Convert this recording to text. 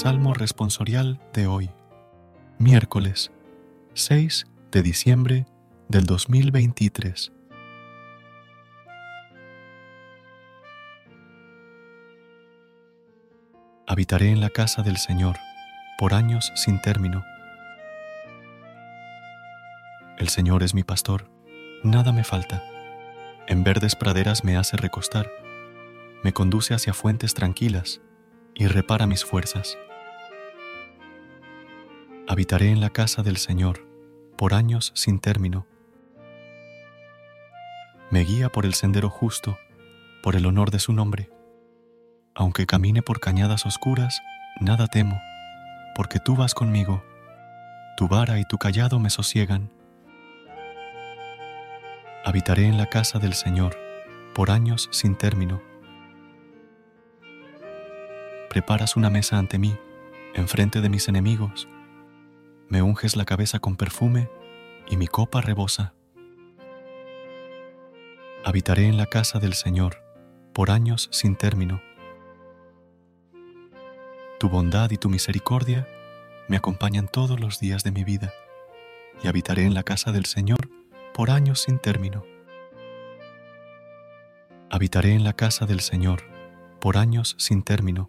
Salmo responsorial de hoy, miércoles 6 de diciembre del 2023. Habitaré en la casa del Señor por años sin término. El Señor es mi pastor, nada me falta. En verdes praderas me hace recostar, me conduce hacia fuentes tranquilas y repara mis fuerzas. Habitaré en la casa del Señor por años sin término. Me guía por el sendero justo, por el honor de su nombre. Aunque camine por cañadas oscuras, nada temo, porque tú vas conmigo. Tu vara y tu callado me sosiegan. Habitaré en la casa del Señor por años sin término preparas una mesa ante mí, enfrente de mis enemigos. Me unges la cabeza con perfume y mi copa rebosa. Habitaré en la casa del Señor por años sin término. Tu bondad y tu misericordia me acompañan todos los días de mi vida y habitaré en la casa del Señor por años sin término. Habitaré en la casa del Señor por años sin término